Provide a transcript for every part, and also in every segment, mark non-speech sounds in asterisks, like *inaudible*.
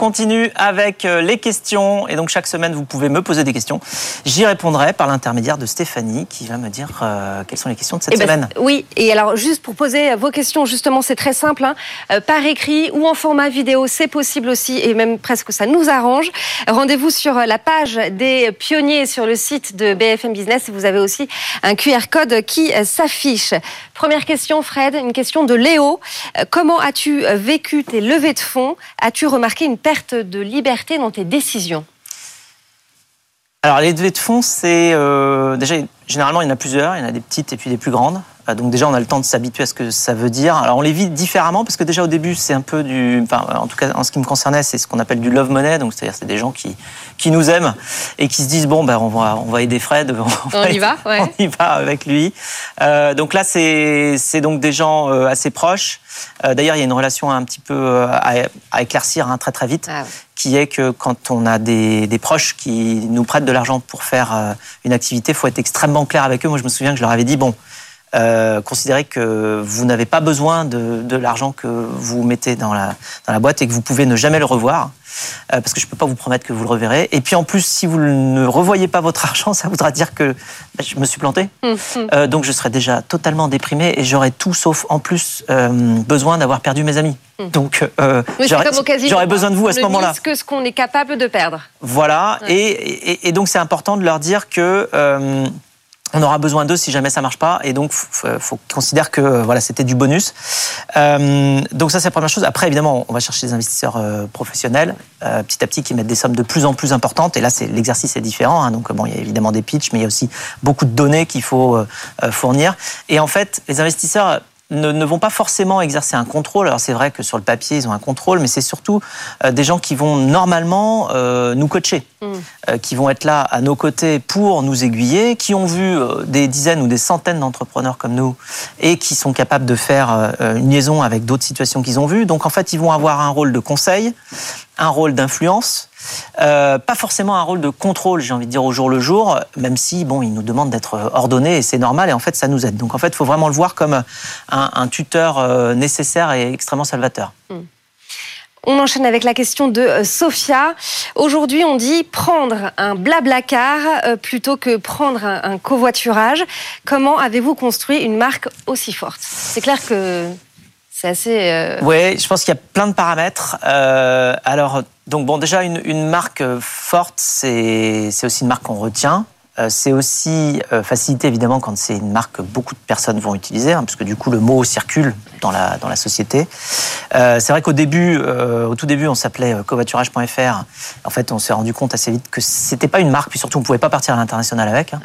On continue avec euh, les questions et donc chaque semaine vous pouvez me poser des questions. J'y répondrai par l'intermédiaire de Stéphanie qui va me dire euh, quelles sont les questions de cette Eh ben, semaine. oui, et alors juste pour poser vos questions, justement, c'est très simple, hein. Euh, par écrit ou en format vidéo, c'est possible aussi, et même presque ça nous arrange. Rendez-vous sur la page des pionniers sur le site de BFM Business. Vous avez aussi un QR code qui s'affiche. Première question, Fred, une question de Léo. Comment as-tu vécu tes levées de fonds? As-tu remarqué une perte de liberté dans tes décisions? Alors les levées de fonds, c'est euh, déjà généralement il y en a plusieurs, il y en a des petites et puis des plus grandes. Donc déjà on a le temps de s'habituer à ce que ça veut dire. Alors on les vit différemment parce que déjà au début c'est un peu du, enfin en tout cas en ce qui me concernait c'est ce qu'on appelle du love money. Donc c'est-à-dire c'est des gens qui qui nous aiment et qui se disent bon ben on va on va aider Fred, *laughs* On y va, ouais. *laughs* on y va avec lui. Euh, donc là c'est c'est donc des gens euh, assez proches. Euh, D'ailleurs il y a une relation un petit peu à, à éclaircir hein, très très vite Ah ouais. qui est que quand on a des, des proches qui nous prêtent de l'argent pour faire une activité, il faut être extrêmement clair avec eux. Moi, je me souviens que je leur avais dit, bon, euh, considérez que vous n'avez pas besoin de, de l'argent que vous mettez dans la, dans la boîte et que vous pouvez ne jamais le revoir, euh, parce que je ne peux pas vous promettre que vous le reverrez. Et puis en plus, si vous ne revoyez pas votre *laughs* argent, ça voudra dire que bah, je me suis planté. *laughs* Euh, donc je serais déjà totalement déprimé et j'aurais tout sauf en plus euh, besoin d'avoir perdu mes amis. Donc Oui, c'est j'aurais hein. besoin de vous à On ce moment-là. que ce qu'on est capable de perdre. Voilà, et, et- et donc c'est important de leur dire que on aura besoin d'eux si jamais ça marche pas, et donc faut, faut qu'ils considèrent que euh, voilà c'était du bonus. Euh, donc ça c'est la première chose. Après évidemment on va chercher des investisseurs euh, professionnels euh, petit à petit qui mettent des sommes de plus en plus importantes, et là c'est l'exercice est différent. hein. donc bon il y a évidemment des pitchs, mais il y a aussi beaucoup de données qu'il faut euh, euh, fournir. Et en fait les investisseurs ne, ne vont pas forcément exercer un contrôle. Alors c'est vrai que sur le papier ils ont un contrôle, mais c'est surtout euh, des gens qui vont normalement euh, nous coacher, euh, qui vont être là à nos côtés pour nous aiguiller, qui ont vu euh, des dizaines ou des centaines d'entrepreneurs comme nous et qui sont capables de faire euh, une liaison avec d'autres situations qu'ils ont vues. Donc en fait ils vont avoir un rôle de conseil, un rôle d'influence. Pas forcément un rôle de contrôle, j'ai envie de dire au jour le jour, même si bon, ils nous demandent d'être ordonnés et c'est normal et en fait ça nous aide. Donc en fait, il faut vraiment le voir comme un, tuteur nécessaire et extrêmement salvateur. On enchaîne avec la question de euh, Sophia. Aujourd'hui, on dit prendre un blablacar euh, plutôt que prendre un, covoiturage. Comment avez-vous construit une marque aussi forte? C'est clair que c'est assez. euh, Oui, je pense qu'il y a plein de paramètres. Alors, donc bon, déjà une, marque forte, c'est aussi une marque qu'on retient. Euh, C'est aussi euh, facilité évidemment quand c'est une marque que beaucoup de personnes vont utiliser, hein, parce que du coup le mot circule dans la, dans la société. Euh, c'est vrai qu'au début, euh, au tout début, on s'appelait covoiturage.fr. En fait, on s'est rendu compte assez vite que c'était pas une marque, puis surtout on pouvait pas partir à l'international avec, hein,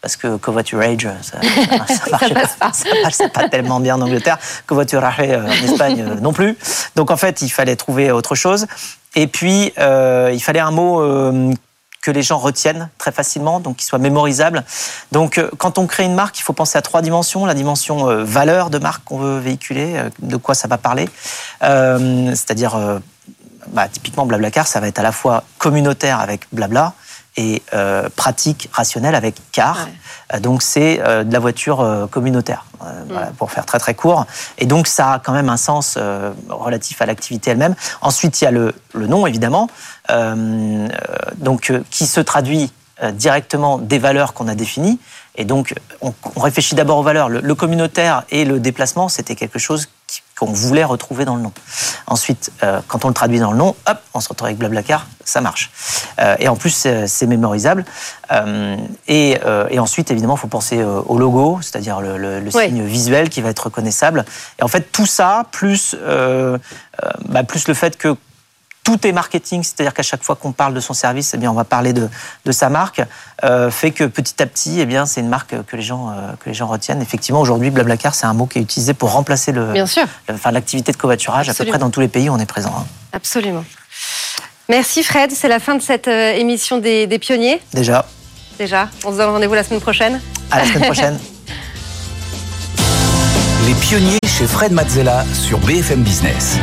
parce que covoiturage, ça, ça, *laughs* marchait passe pas, ça passait pas tellement bien en Angleterre. Covoiturage en Espagne non plus. Donc en fait, il fallait trouver autre chose. Et puis, euh, il fallait un mot euh, que les gens retiennent très facilement, donc qui soit mémorisable. Donc, euh, quand on crée une marque, il faut penser à trois dimensions. La dimension euh, valeur de marque qu'on veut véhiculer, euh, de quoi ça va parler. C'est-à-dire, bah, typiquement, Blablacar, ça va être à la fois communautaire avec Blabla et euh, pratique, rationnel avec Car. Euh, donc, c'est euh, de la voiture communautaire, euh, voilà, pour faire très très court. Et donc, ça a quand même un sens relatif à l'activité elle-même. Ensuite, il y a le, le nom, évidemment, donc, qui se traduit directement des valeurs qu'on a définies. Et donc, on, on réfléchit d'abord aux valeurs. Le, le communautaire et le déplacement, c'était quelque chose qu'on voulait retrouver dans le nom. Ensuite, euh, quand on le traduit dans le nom, hop, on se retrouve avec Blablacar, ça marche. Euh, et en plus, c'est mémorisable. Euh, et, euh, et ensuite, évidemment, il faut penser au logo, c'est-à-dire le, le- le Oui. signe visuel qui va être reconnaissable. Et en fait, tout ça, plus, bah, plus le fait que tout est marketing, c'est-à-dire qu'à chaque fois qu'on parle de son service, eh bien, on va parler de, de sa marque, euh, fait que petit à petit, eh bien, c'est une marque que les gens, euh, que les gens retiennent. Effectivement, aujourd'hui, Blablacar, c'est un mot qui est utilisé pour remplacer le, Bien sûr, le- enfin, l'activité de covoiturage. À peu près dans tous les pays on est présent. hein. absolument. Merci Fred, c'est la fin de cette euh, émission des, des pionniers. Déjà, Déjà, on se donne rendez-vous la semaine prochaine. à la semaine prochaine. *laughs* Les pionniers chez Fred Mazzella sur BFM Business.